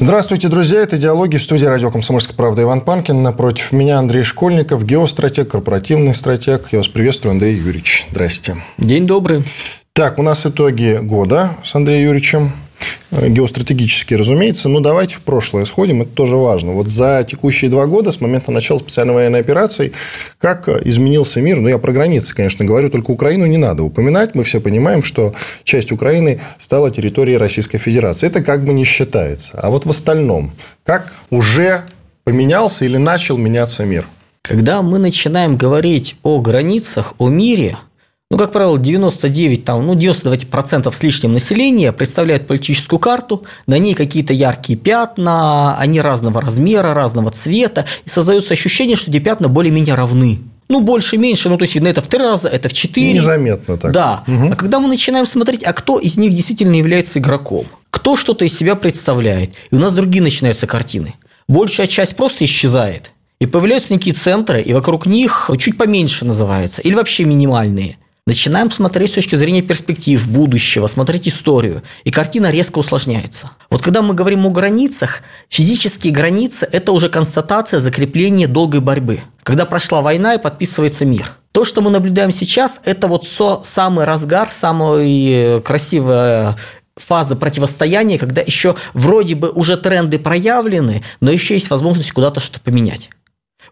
Здравствуйте, друзья. Это «Диалоги» в студии радио «Комсомольская правда» Иван Панкин. Напротив меня Андрей Школьников, геостратег, корпоративный стратег. Я вас приветствую, Андрей Юрьевич. Здрасте. День добрый. Так, у нас итоги года с Андреем Юрьевичем. Геостратегические, разумеется. Но давайте в прошлое сходим, это тоже важно. Вот за текущие два года, с момента начала специальной военной операции, как изменился мир, ну, я про границы, конечно, говорю, только Украину не надо упоминать, мы все понимаем, что часть Украины стала территорией Российской Федерации. Это как бы не считается. А вот в остальном, как уже поменялся или начал меняться мир? Когда мы начинаем говорить о границах, о мире – ну, как правило, 99, там, ну, 99% с лишним населения представляют политическую карту, на ней какие-то яркие пятна, они разного размера, разного цвета, и создается ощущение, что эти пятна более-менее равны. Ну, больше, меньше, ну, то есть, это в три раза, это в четыре. Незаметно так. Да. Угу. А когда мы начинаем смотреть, а кто из них действительно является игроком, кто что-то из себя представляет, и у нас другие начинаются картины. Большая часть просто исчезает, и появляются некие центры, и вокруг них чуть поменьше называется, или вообще минимальные – Начинаем смотреть с точки зрения перспектив будущего, смотреть историю, и картина резко усложняется. Вот когда мы говорим о границах, физические границы – это уже констатация закрепления долгой борьбы. Когда прошла война и подписывается мир. То, что мы наблюдаем сейчас, это вот со, самый разгар, самая красивая фаза противостояния, когда еще вроде бы уже тренды проявлены, но еще есть возможность куда-то что-то поменять.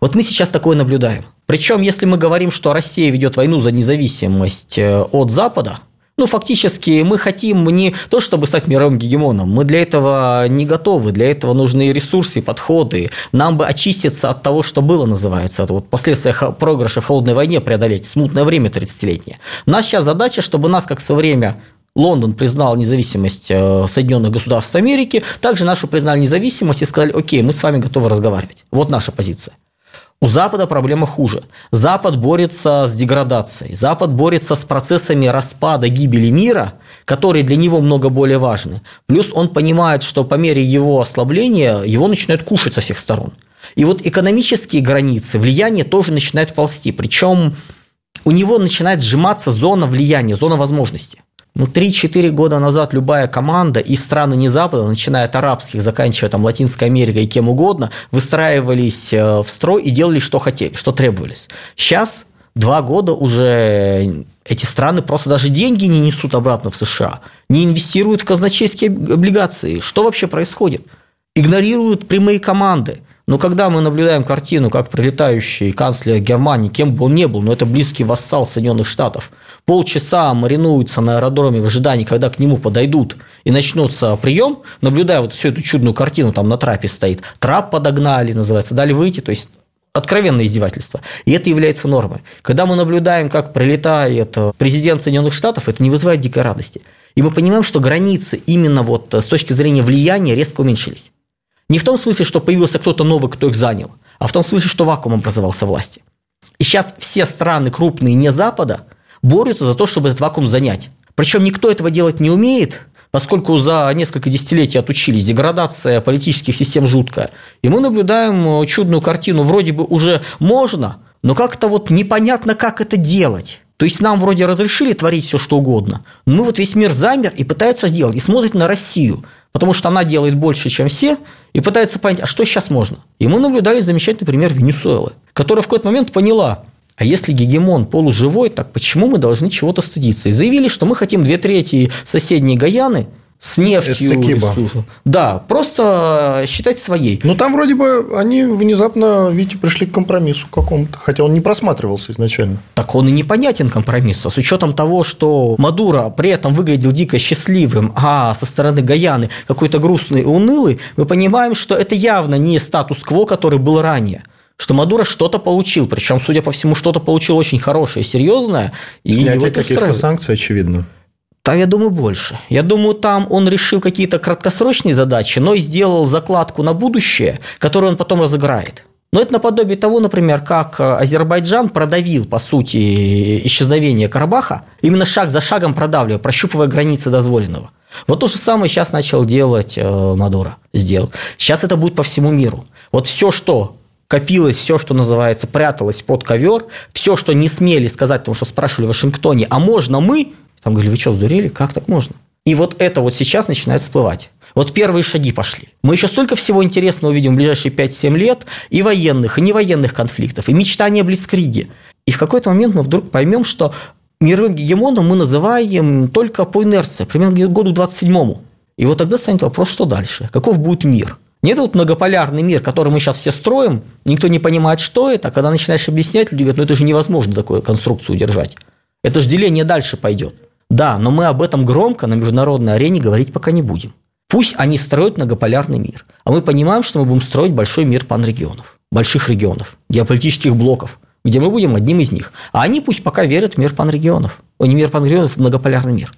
Вот мы сейчас такое наблюдаем. Причем, если мы говорим, что Россия ведет войну за независимость э, от Запада, ну, фактически мы хотим не то, чтобы стать мировым гегемоном, мы для этого не готовы, для этого нужны ресурсы, подходы. Нам бы очиститься от того, что было, называется, от вот последствия проигрыша в холодной войне преодолеть, смутное время 30-летнее. Наша сейчас задача, чтобы нас, как в свое время Лондон признал независимость э, Соединенных Государств Америки, также нашу признали независимость и сказали, окей, мы с вами готовы разговаривать. Вот наша позиция. У Запада проблема хуже. Запад борется с деградацией. Запад борется с процессами распада, гибели мира, которые для него много более важны. Плюс он понимает, что по мере его ослабления его начинают кушать со всех сторон. И вот экономические границы, влияние тоже начинает ползти. Причем у него начинает сжиматься зона влияния, зона возможностей. Ну, 3-4 года назад любая команда из страны не Запада, начиная от арабских, заканчивая там Латинской Америкой и кем угодно, выстраивались э, в строй и делали, что хотели, что требовались. Сейчас два года уже эти страны просто даже деньги не несут обратно в США, не инвестируют в казначейские облигации. Что вообще происходит? Игнорируют прямые команды. Но когда мы наблюдаем картину, как прилетающий канцлер Германии, кем бы он ни был, но это близкий вассал Соединенных Штатов, полчаса маринуется на аэродроме в ожидании, когда к нему подойдут и начнется прием, наблюдая вот всю эту чудную картину, там на трапе стоит, трап подогнали, называется, дали выйти, то есть откровенное издевательство. И это является нормой. Когда мы наблюдаем, как прилетает президент Соединенных Штатов, это не вызывает дикой радости. И мы понимаем, что границы именно вот с точки зрения влияния резко уменьшились. Не в том смысле, что появился кто-то новый, кто их занял, а в том смысле, что вакуум образовался власти. И сейчас все страны крупные не Запада борются за то, чтобы этот вакуум занять. Причем никто этого делать не умеет, поскольку за несколько десятилетий отучились, деградация политических систем жуткая. И мы наблюдаем э, чудную картину, вроде бы уже можно, но как-то вот непонятно, как это делать. То есть нам вроде разрешили творить все, что угодно, но вот весь мир замер и пытается сделать, и смотрит на Россию, потому что она делает больше, чем все, и пытается понять, а что сейчас можно. И мы наблюдали замечательный пример Венесуэлы, которая в какой-то момент поняла, а если гегемон полуживой, так почему мы должны чего-то стыдиться? И заявили, что мы хотим две трети соседней Гаяны с нефтью. Да, просто считать своей. Ну, там вроде бы они внезапно, видите, пришли к компромиссу какому-то, хотя он не просматривался изначально. Так он и непонятен компромисс. А с учетом того, что Мадуро при этом выглядел дико счастливым, а со стороны Гаяны какой-то грустный и унылый, мы понимаем, что это явно не статус-кво, который был ранее что Мадуро что-то получил, причем, судя по всему, что-то получил очень хорошее, серьезное. Снятие каких-то санкций, очевидно. Там, я думаю, больше. Я думаю, там он решил какие-то краткосрочные задачи, но и сделал закладку на будущее, которую он потом разыграет. Но это наподобие того, например, как э, Азербайджан продавил, по сути, исчезновение Карабаха, именно шаг за шагом продавливая, прощупывая границы дозволенного. Вот то же самое сейчас начал делать э, Мадуро, сделал. Сейчас это будет по всему миру. Вот все, что копилось, все, что называется, пряталось под ковер, все, что не смели сказать, потому что спрашивали в Вашингтоне, а можно мы? Там говорили, вы что, сдурели? Как так можно? И вот это вот сейчас начинает всплывать. Вот первые шаги пошли. Мы еще столько всего интересного увидим в ближайшие 5-7 лет, и военных, и невоенных конфликтов, и мечтания о Блицкриге. И в какой-то момент мы вдруг поймем, что мировым гегемоном мы называем только по инерции, примерно к году 27-му. И вот тогда станет вопрос, что дальше? Каков будет мир? Не этот многополярный мир, который мы сейчас все строим, никто не понимает, что это, а когда начинаешь объяснять, люди говорят, ну это же невозможно такую конструкцию удержать. Это же деление дальше пойдет. Да, но мы об этом громко на международной арене говорить пока не будем. Пусть они строят многополярный мир, а мы понимаем, что мы будем строить большой мир панрегионов, больших регионов, геополитических блоков, где мы будем одним из них. А они пусть пока верят в мир панрегионов, не мир панрегионов, в многополярный мир.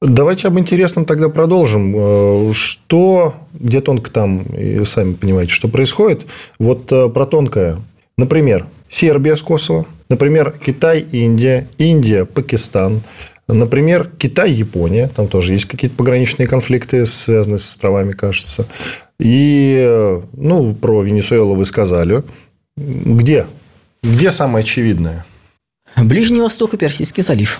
Давайте об интересном тогда продолжим. Э, что, где тонко там, и сами понимаете, что происходит. Вот э, про тонкое. Например, Сербия с Косово, например, Китай, Индия, Индия, Пакистан, Например, Китай, Япония, там тоже есть какие-то пограничные конфликты, связанные с островами, кажется. И, ну, про Венесуэлу вы сказали. Где? Где самое очевидное? Ближний Восток и Персидский залив.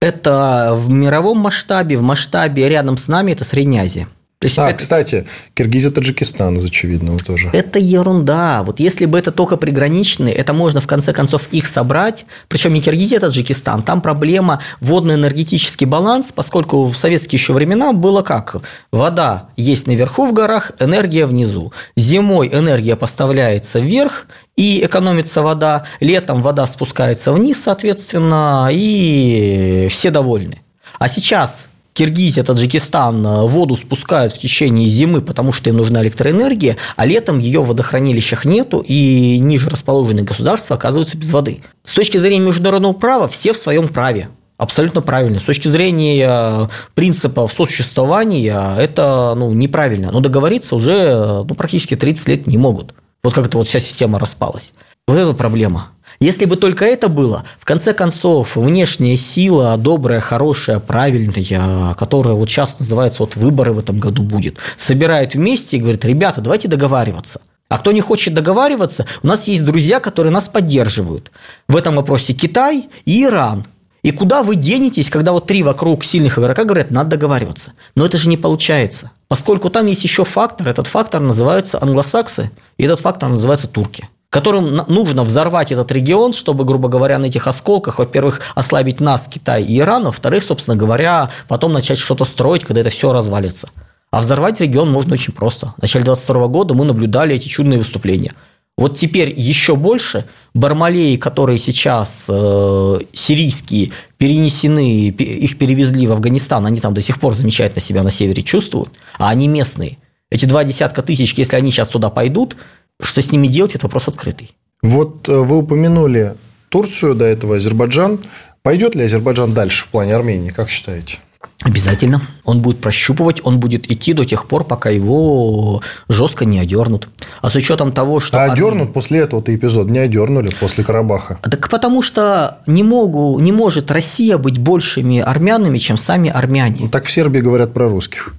Это в мировом масштабе, в масштабе рядом с нами это Средняя Азия. То есть а, это... кстати, Киргизия, Таджикистан из очевидного тоже. Это ерунда. Вот если бы это только приграничные, это можно в конце концов их собрать. Причем не Киргизия, а Таджикистан. Там проблема водно-энергетический баланс, поскольку в советские еще времена было как? Вода есть наверху в горах, энергия внизу. Зимой энергия поставляется вверх, и экономится вода. Летом вода спускается вниз, соответственно, и все довольны. А сейчас Киргизия, Таджикистан э, воду спускают в течение зимы, потому что им нужна электроэнергия, а летом ее в водохранилищах нету, и ниже расположенные государства оказываются без воды. С точки зрения международного права все в своем праве. Абсолютно правильно. С точки зрения э, принципов сосуществования это ну, неправильно. Но договориться уже э, ну, практически 30 лет не могут. Вот как-то вот вся система распалась. Вот это проблема. Если бы только это было, в конце концов, внешняя сила, добрая, хорошая, правильная, которая вот сейчас называется, вот выборы в этом году будет, собирает вместе и говорит, ребята, давайте договариваться. А кто не хочет договариваться, у нас есть друзья, которые нас поддерживают. В этом вопросе Китай и Иран. И куда вы денетесь, когда вот три вокруг сильных игрока говорят, надо договариваться? Но это же не получается. Поскольку там есть еще фактор, этот фактор называется англосаксы, и этот фактор называется турки которым нужно взорвать этот регион, чтобы, грубо говоря, на этих осколках, во-первых, ослабить нас, Китай и Иран, во-вторых, собственно говоря, потом начать что-то строить, когда это все развалится. А взорвать регион можно очень просто. В начале 22 года мы наблюдали эти чудные выступления. Вот теперь еще больше Бармалеи, которые сейчас э, сирийские, перенесены, их перевезли в Афганистан, они там до сих пор замечательно себя на севере чувствуют, а они местные. Эти два десятка тысяч, если они сейчас туда пойдут, что с ними делать, это вопрос открытый. Вот э, вы упомянули Турцию, до этого Азербайджан. Пойдет ли Азербайджан дальше в плане Армении, как считаете? Обязательно. Он будет прощупывать, он будет идти до тех пор, пока его жестко не одернут. А с учетом того, что... А одернут Армения... после этого-то эпизод, не одернули после Карабаха. Так потому что не, могу, не может Россия быть большими армянами, чем сами армяне. Ну, так в Сербии говорят про русских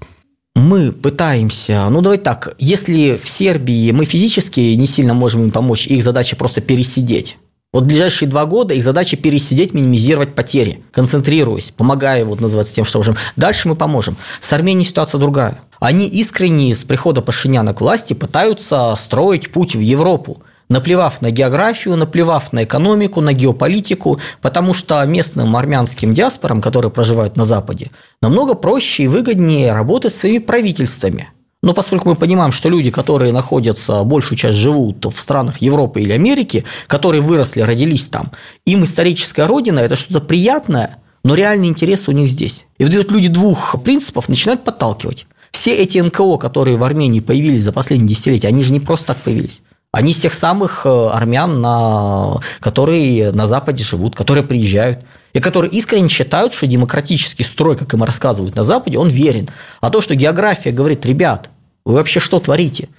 мы пытаемся, ну давайте так, если в Сербии мы физически не сильно можем им помочь, их задача просто пересидеть. Вот ближайшие два года их задача пересидеть, минимизировать потери, концентрируясь, помогая, вот называется тем, что можем. Дальше мы поможем. С Арменией ситуация другая. Они искренне с прихода Пашиняна к власти пытаются строить путь в Европу наплевав на географию, наплевав на экономику, на геополитику, потому что местным армянским диаспорам, которые проживают на Западе, намного проще и выгоднее работать с своими правительствами. Но поскольку мы понимаем, что люди, которые находятся, большую часть живут в странах Европы или Америки, которые выросли, родились там, им историческая родина – это что-то приятное, но реальные интересы у них здесь. И вот люди двух принципов начинают подталкивать. Все эти НКО, которые в Армении появились за последние десятилетия, они же не просто так появились. Они из тех самых э, армян, на, которые на Западе живут, которые приезжают. и которые искренне считают, что демократический строй, как им рассказывают на Западе, он верен. А то, что география говорит, ребят, вы вообще что творите?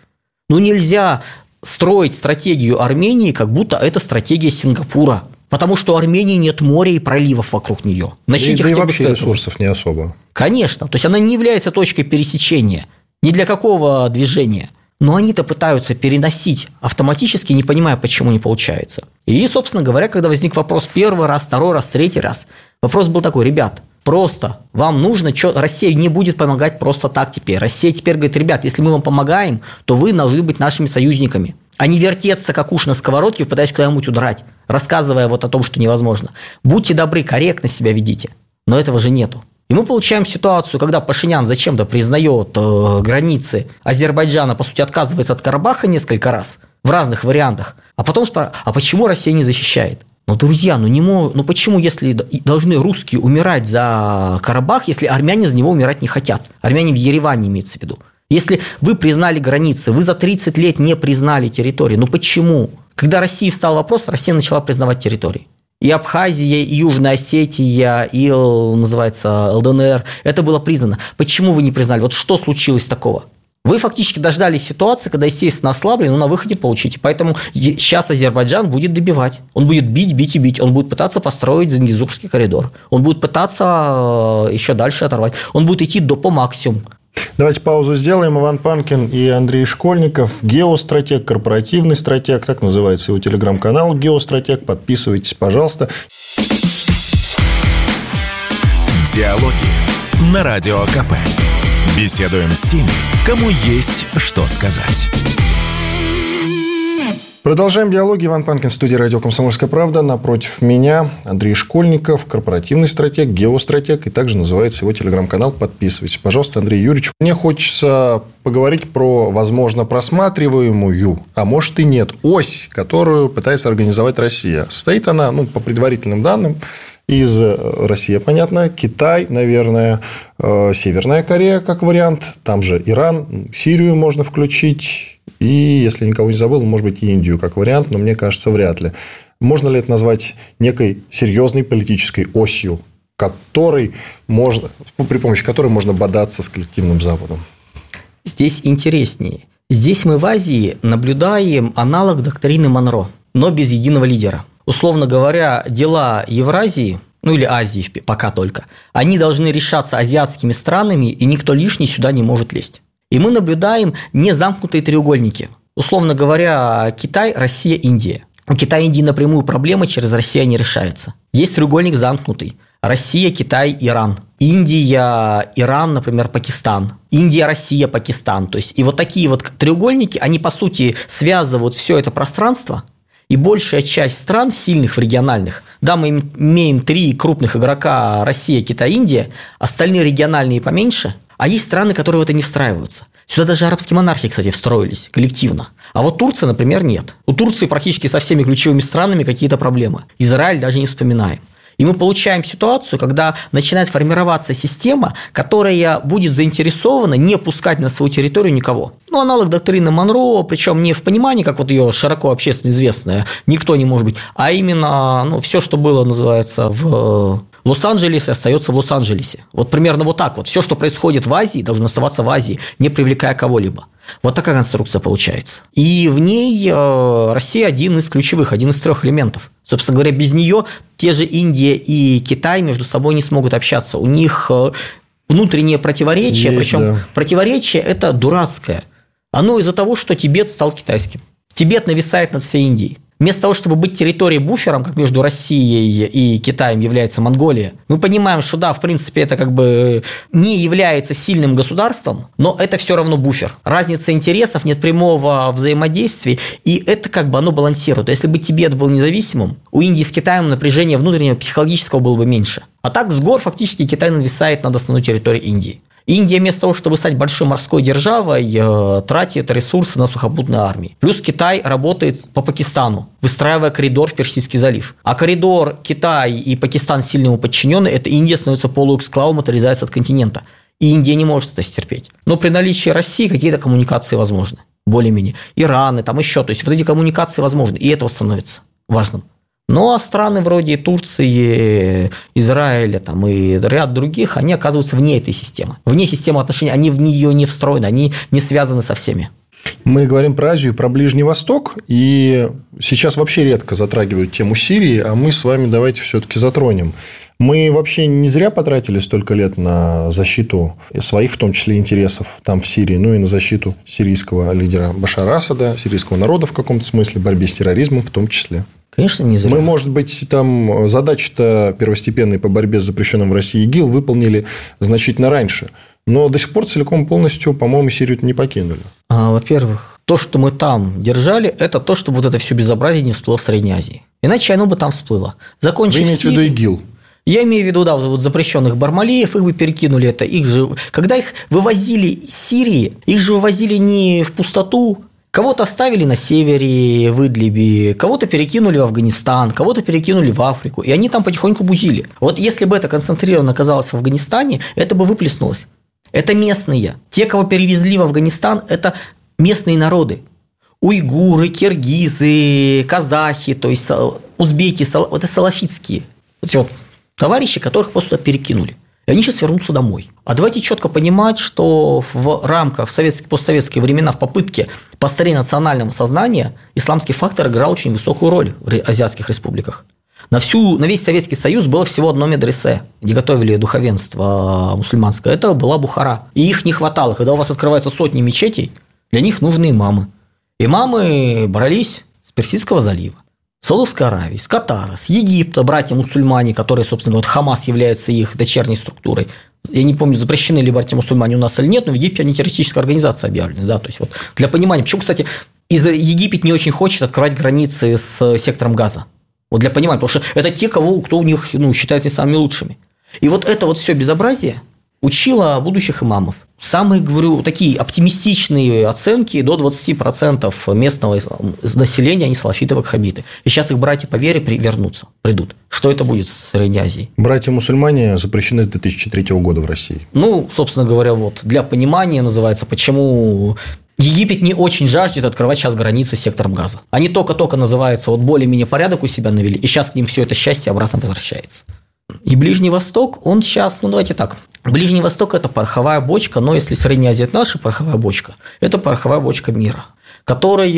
Ну нельзя строить стратегию Армении, как будто это стратегия Сингапура. Потому что у Армении нет моря и проливов вокруг нее. Начните да, и вообще ресурсов не особо. Конечно. То есть она не является точкой пересечения. Ни для какого движения. Но они-то пытаются переносить автоматически, не понимая, почему не получается. И, собственно говоря, когда возник вопрос первый раз, второй раз, третий раз, вопрос был такой, ребят, просто вам нужно, что Россия не будет помогать просто так теперь. Россия теперь говорит, ребят, если мы вам помогаем, то вы должны быть нашими союзниками а не вертеться, как уж на сковородке, пытаясь куда-нибудь удрать, рассказывая вот о том, что невозможно. Будьте добры, корректно себя ведите. Но этого же нету. И мы получаем ситуацию, когда Пашинян зачем-то признает э, границы Азербайджана, по сути, отказывается от Карабаха несколько раз в разных вариантах, а потом спрашивает, а почему Россия не защищает? Ну, друзья, ну, не мог, ну почему, если должны русские умирать за Карабах, если армяне за него умирать не хотят? Армяне в Ереване имеется в виду. Если вы признали границы, вы за 30 лет не признали территории, ну почему? Когда России встал вопрос, Россия начала признавать территории и Абхазия, и Южная Осетия, и, называется, ЛДНР. Это было признано. Почему вы не признали? Вот что случилось такого? Вы фактически дождались ситуации, когда, естественно, ослабли, но на выходе получите. Поэтому сейчас Азербайджан будет добивать. Он будет бить, бить и бить. Он будет пытаться построить Зангизурский коридор. Он будет пытаться э, еще дальше оторвать. Он будет идти до по максимуму. Давайте паузу сделаем. Иван Панкин и Андрей Школьников. Геостратег, корпоративный стратег. Так называется его телеграм-канал Геостратег. Подписывайтесь, пожалуйста. Диалоги на Радио КП. Беседуем с теми, кому есть что сказать. Продолжаем диалоги. Иван Панкин, студия «Радио Комсомольская правда». Напротив меня Андрей Школьников, корпоративный стратег, геостратег. И также называется его телеграм-канал. Подписывайтесь, пожалуйста, Андрей Юрьевич. Мне хочется поговорить про, возможно, просматриваемую, а может и нет, ось, которую пытается организовать Россия. Состоит она, ну, по предварительным данным, из э, России, понятно, Китай, наверное, э, Северная Корея как вариант, там же Иран, Сирию можно включить, и, если никого не забыл, может быть, Индию как вариант, но мне кажется, вряд ли. Можно ли это назвать некой серьезной политической осью, которой можно, при помощи которой можно бодаться с коллективным Западом? Здесь интереснее. Здесь мы в Азии наблюдаем аналог доктрины Монро, но без единого лидера. Условно говоря, дела Евразии, ну или Азии пока только, они должны решаться азиатскими странами, и никто лишний сюда не может лезть. И мы наблюдаем незамкнутые треугольники. Условно говоря, Китай, Россия, Индия. У Китая и Индии напрямую проблемы через Россию не решаются. Есть треугольник замкнутый. Россия, Китай, Иран. Индия, Иран, например, Пакистан. Индия, Россия, Пакистан. То есть, и вот такие вот треугольники, они, по сути, связывают все это пространство, и большая часть стран сильных в региональных, да, мы имеем три крупных игрока – Россия, Китай, Индия, остальные региональные поменьше, а есть страны, которые в это не встраиваются. Сюда даже арабские монархии, кстати, встроились коллективно. А вот Турция, например, нет. У Турции практически со всеми ключевыми странами какие-то проблемы. Израиль даже не вспоминаем. И мы получаем ситуацию, когда начинает формироваться система, которая будет заинтересована не пускать на свою территорию никого. Ну, аналог доктрины Монро, причем не в понимании, как вот ее широко общественно известная, никто не может быть, а именно ну, все, что было, называется, в Лос-Анджелесе остается в Лос-Анджелесе. Вот примерно вот так вот. Все, что происходит в Азии, должно оставаться в Азии, не привлекая кого-либо. Вот такая конструкция получается. И в ней э, Россия один из ключевых, один из трех элементов. Собственно говоря, без нее те же Индия и Китай между собой не смогут общаться. У них э, внутреннее противоречие, Есть, причем да. противоречие это дурацкое. Оно из-за того, что Тибет стал китайским. Тибет нависает над всей Индией. Вместо того, чтобы быть территорией буфером, как между Россией и Китаем является Монголия, мы понимаем, что да, в принципе, это как бы не является сильным государством, но это все равно буфер. Разница интересов, нет прямого взаимодействия, и это как бы оно балансирует. Если бы Тибет был независимым, у Индии с Китаем напряжение внутреннего психологического было бы меньше. А так с гор фактически Китай нависает над основной территорией Индии. Индия вместо того, чтобы стать большой морской державой, э, тратит ресурсы на сухопутные армии. Плюс Китай работает по Пакистану, выстраивая коридор в Персидский залив. А коридор Китай и Пакистан сильному подчинены, это Индия становится полуэксклавом, отрезается от континента. И Индия не может это стерпеть. Но при наличии России какие-то коммуникации возможны. Более-менее. Ираны, там еще. То есть вот эти коммуникации возможны. И это становится важным. Ну, а страны вроде Турции, Израиля там, и ряд других, они оказываются вне этой системы. Вне системы отношений, они в нее не встроены, они не связаны со всеми. Мы говорим про Азию, про Ближний Восток, и сейчас вообще редко затрагивают тему Сирии, а мы с вами давайте все-таки затронем. Мы вообще не зря потратили столько лет на защиту своих, в том числе, интересов там в Сирии, ну и на защиту сирийского лидера Башара Асада, сирийского народа в каком-то смысле, борьбе с терроризмом в том числе. Конечно, не зря. Мы, может быть, там задачи-то первостепенные по борьбе с запрещенным в России ИГИЛ выполнили значительно раньше. Но до сих пор целиком полностью, по-моему, Сирию не покинули. А, во-первых, то, что мы там держали, это то, чтобы вот это все безобразие не всплыло в Средней Азии. Иначе оно бы там всплыло. Закончив Вы имеете в виду ИГИЛ? Я имею в виду, да, вот запрещенных бармалеев, их бы перекинули это. Их же, когда их вывозили из Сирии, их же вывозили не в пустоту, Кого-то оставили на севере, в Идлибе, кого-то перекинули в Афганистан, кого-то перекинули в Африку, и они там потихоньку бузили. Вот если бы это концентрированно оказалось в Афганистане, это бы выплеснулось. Это местные. Те, кого перевезли в Афганистан, это местные народы. Уйгуры, киргизы, казахи, то есть узбеки, вот это салафитские. Вот товарищи, которых просто перекинули. И они сейчас вернутся домой. А давайте четко понимать, что в рамках в советские, постсоветские времена в попытке построения национального сознания исламский фактор играл очень высокую роль в азиатских республиках. На, всю, на весь Советский Союз было всего одно медресе, где готовили духовенство мусульманское. Это была Бухара. И их не хватало. Когда у вас открываются сотни мечетей, для них нужны имамы. Имамы брались с Персидского залива. Саудовской Аравии, с Катара, с Египта, братья-мусульмане, которые, собственно, вот Хамас является их дочерней структурой. Я не помню, запрещены ли братья-мусульмане у нас или нет, но в Египте они террористическая организация объявлены. Да? То есть, вот для понимания, почему, кстати, из Египет не очень хочет открывать границы с сектором газа. Вот для понимания, потому что это те, кого, кто у них ну, считается самыми лучшими. И вот это вот все безобразие учила будущих имамов. Самые, говорю, такие оптимистичные оценки до 20% местного населения, они салафиты ваххабиты. И сейчас их братья по вере вернутся, придут. Что это будет с Средней Азией? Братья-мусульмане запрещены с 2003 года в России. Ну, собственно говоря, вот для понимания называется, почему Египет не очень жаждет открывать сейчас границы с сектором газа. Они только-только, называется, вот более-менее порядок у себя навели, и сейчас к ним все это счастье обратно возвращается. И Ближний Восток, он сейчас, ну давайте так, Ближний Восток – это пороховая бочка, но если Средняя Азия – это наша пороховая бочка, это пороховая бочка мира, которая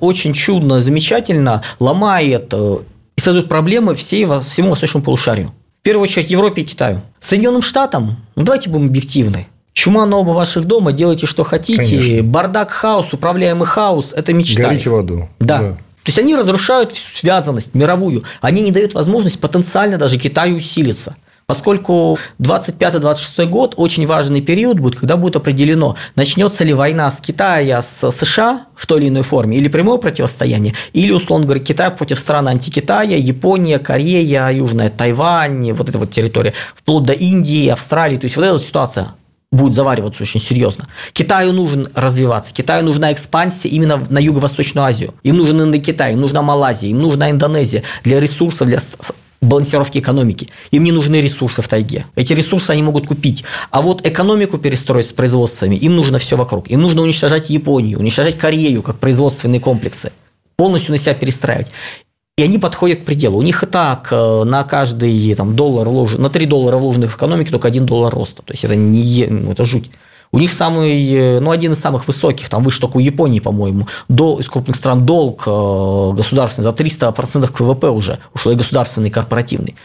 очень чудно, замечательно ломает э, и создает проблемы всей, всему восточному полушарию. В первую очередь Европе и Китаю. Соединенным Штатам, ну давайте будем объективны, Чума на оба ваших дома, делайте, что хотите. Конечно. Бардак, хаос, управляемый хаос – это мечта. Горите в аду. Да. да. То есть они разрушают всю связанность мировую. Они не дают возможность потенциально даже Китаю усилиться. Поскольку 25-26 год очень важный период будет, когда будет определено, начнется ли война с Китая с США в той или иной форме, или прямое противостояние, или, условно говоря, Китай против стран антикитая, Япония, Корея, Южная Тайвань, вот эта вот территория, вплоть до Индии, Австралии. То есть вот эта ситуация будет завариваться очень серьезно. Китаю нужен развиваться, Китаю нужна экспансия именно на Юго-Восточную Азию. Им нужен Индокитай, им нужна Малайзия, им нужна Индонезия для ресурсов, для балансировки экономики. Им не нужны ресурсы в тайге. Эти ресурсы они могут купить. А вот экономику перестроить с производствами, им нужно все вокруг. Им нужно уничтожать Японию, уничтожать Корею как производственные комплексы полностью на себя перестраивать. И они подходят к пределу. У них и так э, на каждый там, доллар вложен, на 3 доллара вложенных в экономике только 1 доллар роста. То есть это не ну, это жуть. У них самый, э, ну, один из самых высоких, там выше только у Японии, по-моему, до, из крупных стран долг э, государственный за 300% к ВВП уже, ушло и государственный, и корпоративный.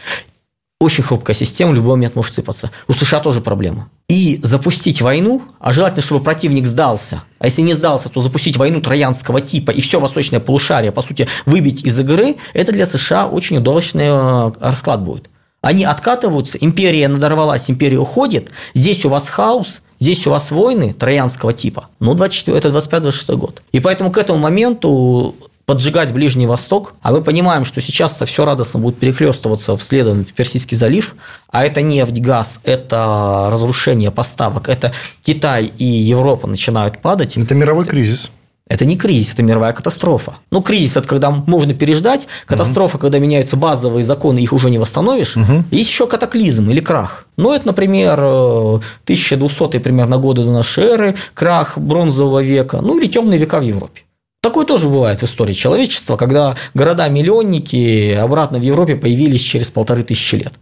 Очень хрупкая система, в любой момент может сыпаться. У США тоже проблема. И запустить войну, а желательно, чтобы противник сдался, а если не сдался, то запустить войну троянского типа и все восточное полушарие, по сути, выбить из игры, это для США очень удачный э, расклад будет. Они откатываются, империя надорвалась, империя уходит, здесь у вас хаос, здесь у вас войны троянского типа. Ну, 24, это 25-26 год. И поэтому к этому моменту поджигать Ближний Восток, а мы понимаем, что сейчас это все радостно будет перехлестываться вслед в Персидский залив, а это нефть, газ, это разрушение поставок, это Китай и Европа начинают падать. Это мировой кризис. Это не кризис, это мировая катастрофа. Ну, кризис – это когда можно переждать, катастрофа, угу. когда меняются базовые законы, их уже не восстановишь. Угу. Есть еще катаклизм или крах. Ну, это, например, 1200 примерно годы до нашей эры, крах бронзового века, ну, или темные века в Европе. Такое тоже бывает в истории человечества, когда города-миллионники обратно в Европе появились через полторы тысячи лет.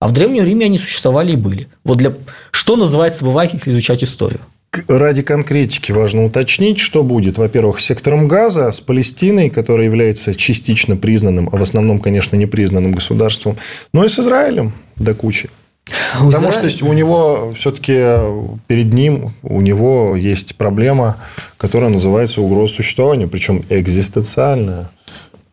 А в Древнем Риме они существовали и были. Вот для... Что называется бывает, если изучать историю? Ради конкретики важно уточнить, что будет, во-первых, с сектором газа, с Палестиной, которая является частично признанным, а в основном, конечно, непризнанным государством, но и с Израилем до кучи. Потому Израиля... что у него все-таки перед ним у него есть проблема, которая называется угроза существования, причем экзистенциальная.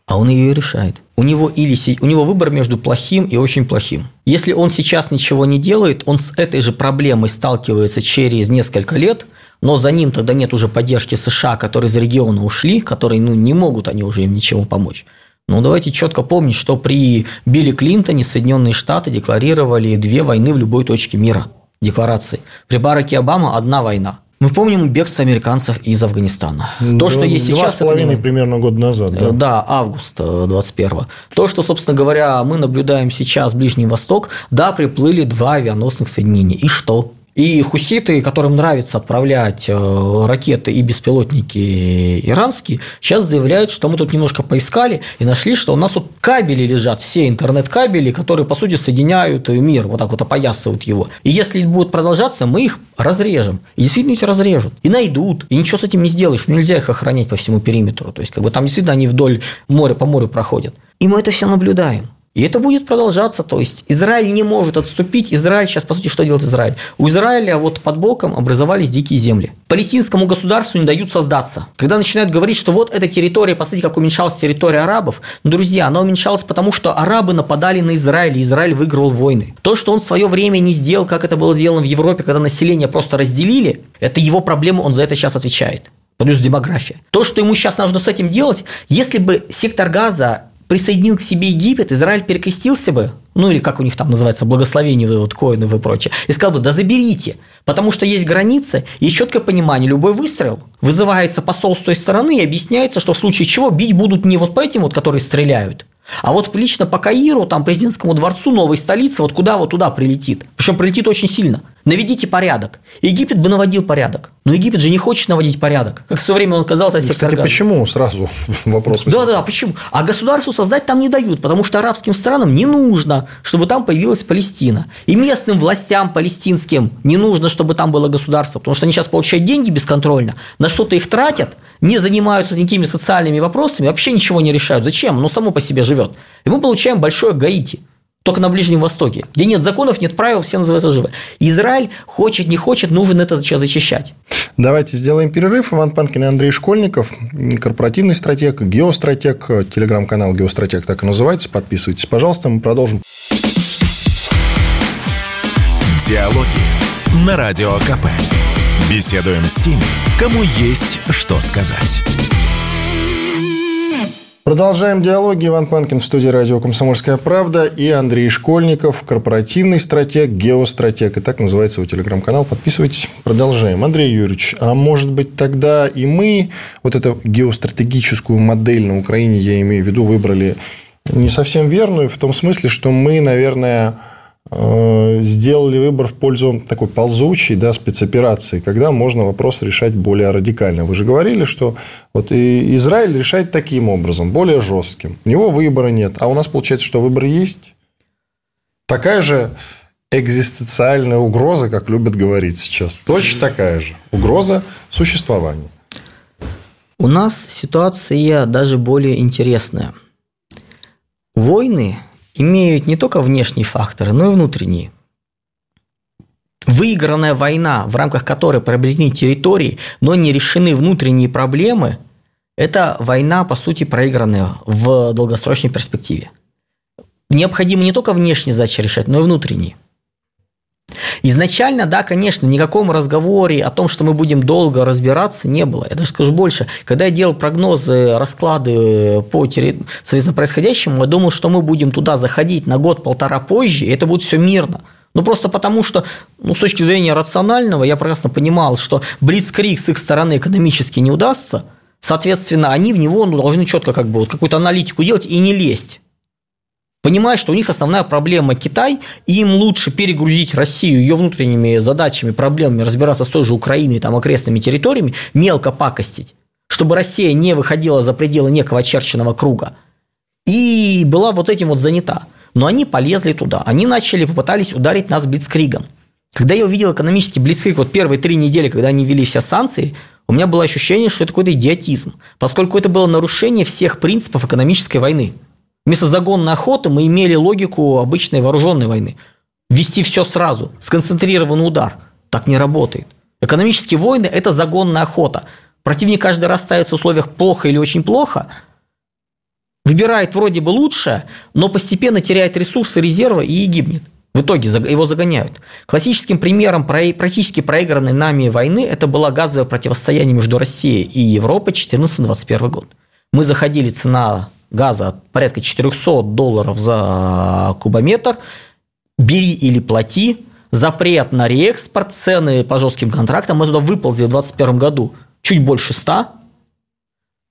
А он ее и решает. У него, или, у него выбор между плохим и очень плохим. Если он сейчас ничего не делает, он с этой же проблемой сталкивается через несколько лет, но за ним тогда нет уже поддержки США, которые из региона ушли, которые ну, не могут они уже им ничем помочь. Ну, давайте четко помнить, что при Билли Клинтоне Соединенные Штаты декларировали две войны в любой точке мира. Декларации. При Бараке Обама одна война. Мы помним бегство американцев из Афганистана. То, что есть сейчас... Два с половиной примерно год назад. Да, да август 21 То, что, собственно говоря, мы наблюдаем сейчас Ближний Восток, да, приплыли два авианосных соединения. И что? И хуситы, которым нравится отправлять э, ракеты и беспилотники иранские, сейчас заявляют, что мы тут немножко поискали и нашли, что у нас тут кабели лежат, все интернет-кабели, которые, по сути, соединяют мир, вот так вот опоясывают его. И если будет продолжаться, мы их разрежем. И действительно их разрежут. И найдут. И ничего с этим не сделаешь. Нельзя их охранять по всему периметру. То есть, как бы там действительно они вдоль моря, по морю проходят. И мы это все наблюдаем. И это будет продолжаться. То есть Израиль не может отступить. Израиль сейчас, по сути, что делает Израиль? У Израиля вот под боком образовались дикие земли. Палестинскому государству не дают создаться. Когда начинают говорить, что вот эта территория, посмотрите, как уменьшалась территория арабов, ну, друзья, она уменьшалась потому, что арабы нападали на Израиль, и Израиль выиграл войны. То, что он в свое время не сделал, как это было сделано в Европе, когда население просто разделили, это его проблема, он за это сейчас отвечает плюс демография. То, что ему сейчас нужно с этим делать, если бы сектор газа присоединил к себе Египет, Израиль перекрестился бы, ну или как у них там называется, благословение вот коинов и прочее, и сказал бы, да заберите, потому что есть границы, есть четкое понимание, любой выстрел вызывается посол с той стороны и объясняется, что в случае чего бить будут не вот по этим вот, которые стреляют, а вот лично по Каиру, там, президентскому дворцу, новой столице, вот куда вот туда прилетит. Причем прилетит очень сильно. Наведите порядок. Египет бы наводил порядок. Но Египет же не хочет наводить порядок. Как в свое время он оказался сектор Кстати, газа. почему? Сразу вопрос. Да, да, да, почему? А государству создать там не дают, потому что арабским странам не нужно, чтобы там появилась Палестина. И местным властям палестинским не нужно, чтобы там было государство, потому что они сейчас получают деньги бесконтрольно, на что-то их тратят, не занимаются никакими социальными вопросами, вообще ничего не решают. Зачем? Оно само по себе живет. И мы получаем большое Гаити только на Ближнем Востоке, где нет законов, нет правил, все называются живы. Израиль хочет, не хочет, нужен это сейчас защищать. Давайте сделаем перерыв. Иван Панкин и Андрей Школьников, корпоративный стратег, геостратег, телеграм-канал «Геостратег» так и называется. Подписывайтесь, пожалуйста, мы продолжим. Диалоги на Радио КП. Беседуем с теми, кому есть что сказать. Продолжаем диалоги. Иван Панкин в студии радио «Комсомольская правда» и Андрей Школьников, корпоративный стратег, геостратег. И так называется его телеграм-канал. Подписывайтесь. Продолжаем. Андрей Юрьевич, а может быть тогда и мы вот эту геостратегическую модель на Украине, я имею в виду, выбрали не совсем верную, в том смысле, что мы, наверное, сделали выбор в пользу такой ползучей да, спецоперации, когда можно вопрос решать более радикально. Вы же говорили, что вот и Израиль решает таким образом, более жестким. У него выбора нет. А у нас получается, что выбор есть. Такая же экзистенциальная угроза, как любят говорить сейчас. Точно такая же. Угроза существования. У нас ситуация даже более интересная. Войны имеют не только внешние факторы, но и внутренние. Выигранная война, в рамках которой приобретены территории, но не решены внутренние проблемы, это война, по сути, проигранная в долгосрочной перспективе. Необходимо не только внешние задачи решать, но и внутренние. Изначально, да, конечно, никакому разговоре о том, что мы будем долго разбираться, не было. Я даже скажу больше. Когда я делал прогнозы, расклады по соответственно, происходящему, я думал, что мы будем туда заходить на год-полтора позже, и это будет все мирно. Ну, просто потому что, ну, с точки зрения рационального, я прекрасно понимал, что Блицкрик с их стороны экономически не удастся, соответственно, они в него ну, должны четко как бы вот какую-то аналитику делать и не лезть понимая, что у них основная проблема Китай, и им лучше перегрузить Россию ее внутренними задачами, проблемами, разбираться с той же Украиной, там, окрестными территориями, мелко пакостить. чтобы Россия не выходила за пределы некого очерченного круга. И была вот этим вот занята. Но они полезли туда. Они начали, попытались ударить нас блицкригом. Когда я увидел экономический блицкриг, вот первые три недели, когда они ввели все санкции, у меня было ощущение, что это какой-то идиотизм, поскольку это было нарушение всех принципов экономической войны. Вместо загонной охоты мы имели логику обычной вооруженной войны. Вести все сразу, сконцентрированный удар. Так не работает. Экономические войны – это загонная охота. Противник каждый раз ставится в условиях плохо или очень плохо, выбирает вроде бы лучшее, но постепенно теряет ресурсы, резервы и гибнет. В итоге его загоняют. Классическим примером практически проигранной нами войны это было газовое противостояние между Россией и Европой 14-21 год. Мы заходили, цена газа порядка 400 долларов за кубометр, бери или плати, запрет на реэкспорт, цены по жестким контрактам, мы туда выползли в 2021 году чуть больше 100,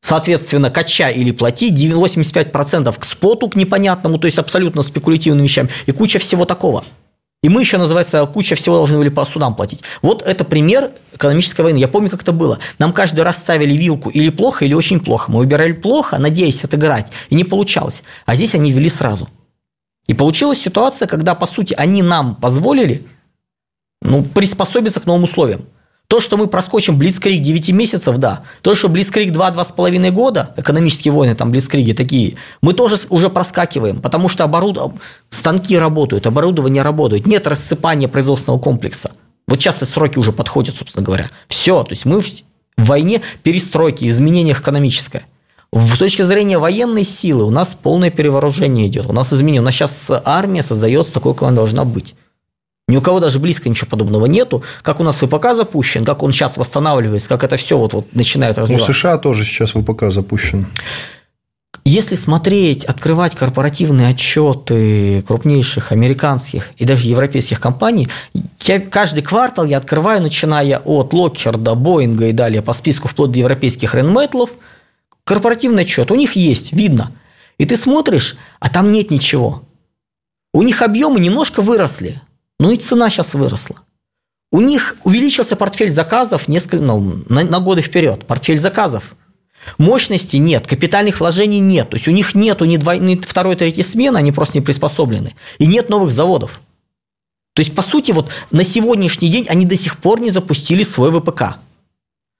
Соответственно, кача или плати 85% к споту, к непонятному, то есть абсолютно спекулятивным вещам, и куча всего такого. И мы еще, называется, куча всего должны были по судам платить. Вот это пример экономической войны. Я помню, как это было. Нам каждый раз ставили вилку или плохо, или очень плохо. Мы выбирали плохо, надеясь отыграть, и не получалось. А здесь они вели сразу. И получилась ситуация, когда, по сути, они нам позволили ну, приспособиться к новым условиям. То, что мы проскочим Блицкрик 9 месяцев, да. То, что Блицкрик 2-2,5 года, экономические войны, там Блицкриги такие, мы тоже уже проскакиваем, потому что оборуд... станки работают, оборудование работает, нет рассыпания производственного комплекса. Вот сейчас и сроки уже подходят, собственно говоря. Все, то есть мы в войне перестройки, изменениях экономическое. С точки зрения военной силы у нас полное перевооружение идет. У нас изменение. У нас сейчас армия создается такой, какой она должна быть. Ни у кого даже близко ничего подобного нету. Как у нас ВПК запущен, как он сейчас восстанавливается, как это все вот, вот начинает развиваться. У США тоже сейчас ВПК запущен. Если смотреть, открывать корпоративные отчеты крупнейших американских и даже европейских компаний, я, каждый квартал я открываю, начиная от Локхерда, Боинга и далее по списку вплоть до европейских ренметлов, корпоративный отчет, у них есть, видно. И ты смотришь, а там нет ничего. У них объемы немножко выросли, ну и цена сейчас выросла. У них увеличился портфель заказов несколько, ну, на, на годы вперед. Портфель заказов. Мощности нет, капитальных вложений нет. То есть у них нету ни, двой, ни второй, третьей смены, они просто не приспособлены. И нет новых заводов. То есть, по сути, вот на сегодняшний день они до сих пор не запустили свой ВПК.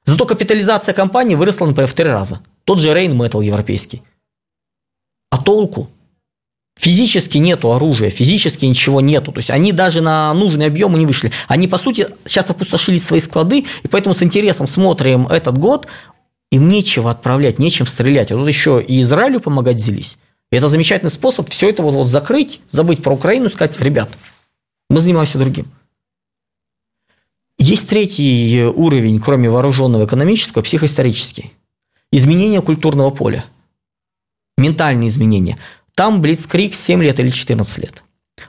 Зато капитализация компании выросла, например, в три раза. Тот же Rain Metal европейский. А толку? Физически нету оружия, физически ничего нету. То есть они даже на нужный объем не вышли. Они, по сути, сейчас опустошили свои склады, и поэтому с интересом смотрим этот год. Им нечего отправлять, нечем стрелять. А тут еще и Израилю помогать взялись. И это замечательный способ все это вот, вот закрыть, забыть про Украину и сказать, ребят, мы занимаемся другим. Есть третий уровень, кроме вооруженного экономического, психоисторический. Изменение культурного поля. Ментальные изменения – там Блицкрик 7 лет или 14 лет.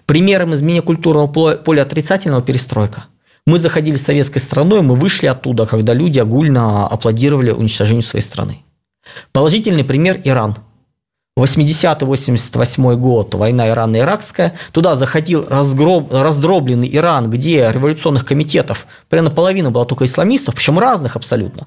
Примером изменения культурного поля отрицательного перестройка. Мы заходили с советской страной, мы вышли оттуда, когда люди огульно аплодировали уничтожению своей страны. Положительный пример – Иран. 80-88 год, война Ирано-Иракская. Туда заходил разгроб, раздробленный Иран, где революционных комитетов примерно половина была только исламистов, причем разных абсолютно.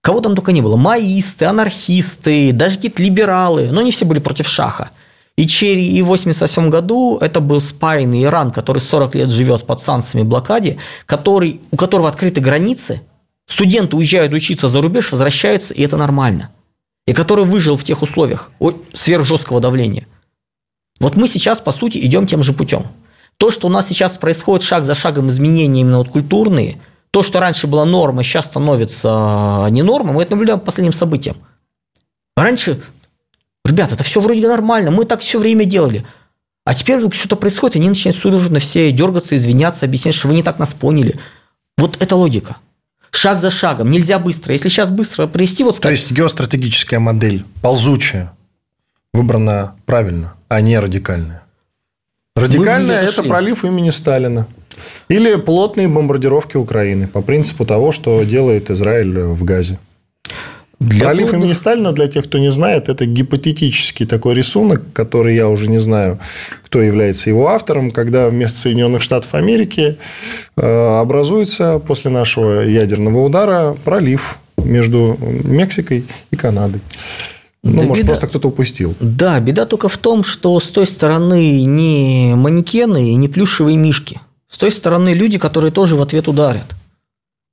Кого там только не было. Маисты, анархисты, даже какие-то либералы, но они все были против шаха. И в 1988 году это был спаянный Иран, который 40 лет живет под санкциями блокаде, который, у которого открыты границы, студенты уезжают учиться за рубеж, возвращаются, и это нормально. И который выжил в тех условиях сверхжесткого давления. Вот мы сейчас, по сути, идем тем же путем. То, что у нас сейчас происходит шаг за шагом изменения именно вот культурные, то, что раньше была норма, сейчас становится не нормой, мы это наблюдаем по последним событиям. Раньше Ребята, это все вроде нормально, мы так все время делали. А теперь вдруг что-то происходит, и они начинают судорожно все дергаться, извиняться, объяснять, что вы не так нас поняли. Вот это логика. Шаг за шагом, нельзя быстро. Если сейчас быстро привести, вот. То есть геостратегическая модель, ползучая, выбрана правильно, а не радикальная. Радикальная – это пролив имени Сталина. Или плотные бомбардировки Украины по принципу того, что делает Израиль в Газе. Для Пролив плодов... имени Сталина, для тех, кто не знает, это гипотетический такой рисунок, который я уже не знаю, кто является его автором, когда вместо Соединенных Штатов Америки э, образуется после нашего ядерного удара пролив между Мексикой и Канадой. Ну, Да может, беда- просто кто-то упустил. Да, беда только в том, что с той стороны не манекены и не плюшевые мишки. С той стороны люди, которые тоже в ответ ударят.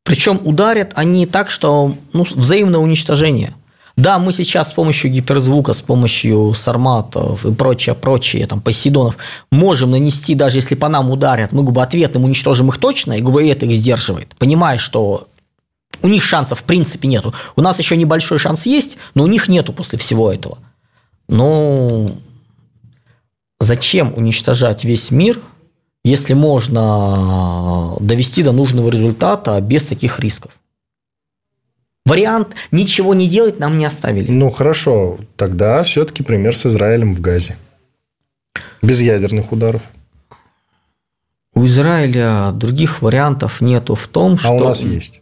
Причем ударят они так, что ну, взаимное уничтожение. Да, мы сейчас с помощью гиперзвука, с помощью сарматов и прочее, прочее, там, посейдонов, можем нанести, даже если по нам ударят, мы грубо ответным уничтожим их точно, и грубо это их сдерживает. Понимая, что у них шансов в принципе нету. У нас еще небольшой шанс есть, но у них нету после всего этого. Ну, зачем уничтожать весь мир, если можно довести до нужного результата без таких рисков? Вариант ничего не делать нам не оставили. Ну, хорошо. Тогда все-таки пример с Израилем в Газе. Без ядерных ударов. У Израиля других вариантов нету в том, что... А у нас есть.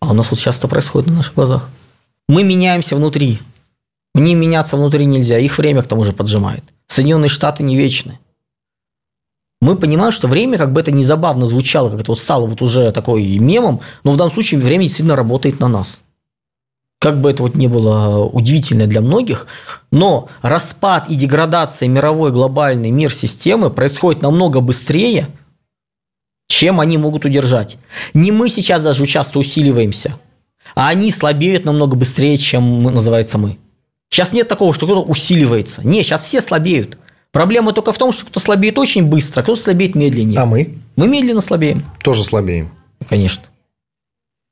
А у нас вот сейчас это происходит на наших глазах. Мы меняемся внутри. Мне меняться внутри нельзя. Их время к тому же поджимает. Соединенные Штаты не вечны. Мы понимаем, что время, как бы это не забавно звучало, как это вот стало вот уже такой мемом, но в данном случае время действительно работает на нас. Как бы это вот не было удивительно для многих, но распад и деградация мировой глобальной мир системы происходит намного быстрее, чем они могут удержать. Не мы сейчас даже часто усиливаемся, а они слабеют намного быстрее, чем называется мы. Сейчас нет такого, что кто-то усиливается. Не, сейчас все слабеют. Проблема только в том, что кто слабеет очень быстро, а кто слабеет медленнее. А мы Мы медленно слабеем, тоже слабеем. конечно.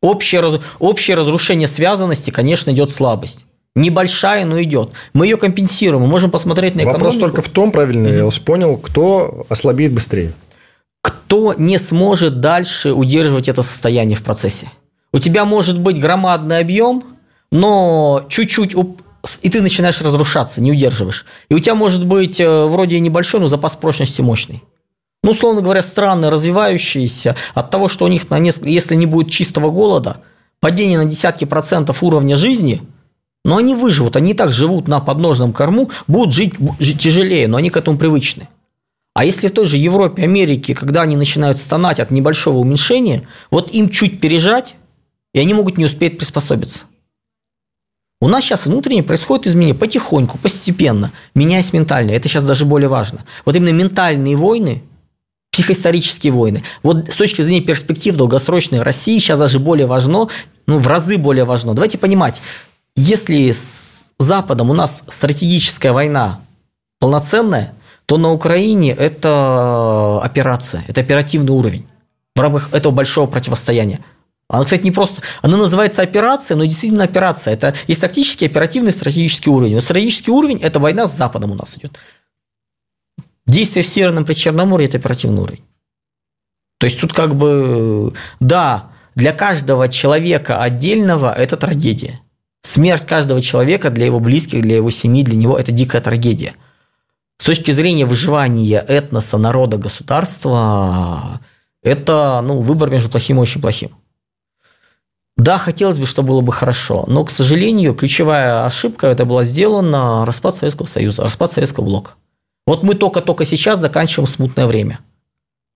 Общее, раз- общее разрушение связанности, конечно, идет слабость. Небольшая, но идет. Мы ее компенсируем. Мы можем посмотреть на экономику. Вопрос только в том, правильно я вас понял, кто ослабеет быстрее. кто не сможет дальше удерживать это состояние в процессе. У тебя может быть громадный объем, но чуть-чуть уп- и ты начинаешь разрушаться, не удерживаешь. И у тебя может быть э, вроде небольшой, но запас прочности мощный. Ну, условно говоря, страны развивающиеся от того, что у них, на несколько, если не будет чистого голода, падение на десятки процентов уровня жизни, но они выживут, они и так живут на подножном корму, будут жить, жить тяжелее, но они к этому привычны. А если в той же Европе, Америке, когда они начинают стонать от небольшого уменьшения, вот им чуть пережать, и они могут не успеть приспособиться. У нас сейчас внутренне происходит изменение потихоньку, постепенно, меняясь ментально. Это сейчас даже более важно. Вот именно ментальные войны, психоисторические войны. Вот с точки зрения перспектив долгосрочной России сейчас даже более важно, ну, в разы более важно. Давайте понимать, если с Западом у нас стратегическая война полноценная, то на Украине это операция, это оперативный уровень в рамках этого большого противостояния. Она, кстати, не просто... Она называется операция, но действительно операция. Это есть тактический, оперативный, стратегический уровень. Но стратегический уровень – это война с Западом у нас идет. Действие в Северном Причерноморье – это оперативный уровень. То есть тут как бы, да, для каждого человека отдельного это трагедия. Смерть каждого человека для его близких, для его семьи, для него это дикая трагедия. С точки зрения выживания этноса, народа, государства, это ну, выбор между плохим и очень плохим. Да, хотелось бы, чтобы было бы хорошо, но, к сожалению, ключевая ошибка это была сделана распад Советского Союза, распад Советского блока. Вот мы только-только сейчас заканчиваем смутное время.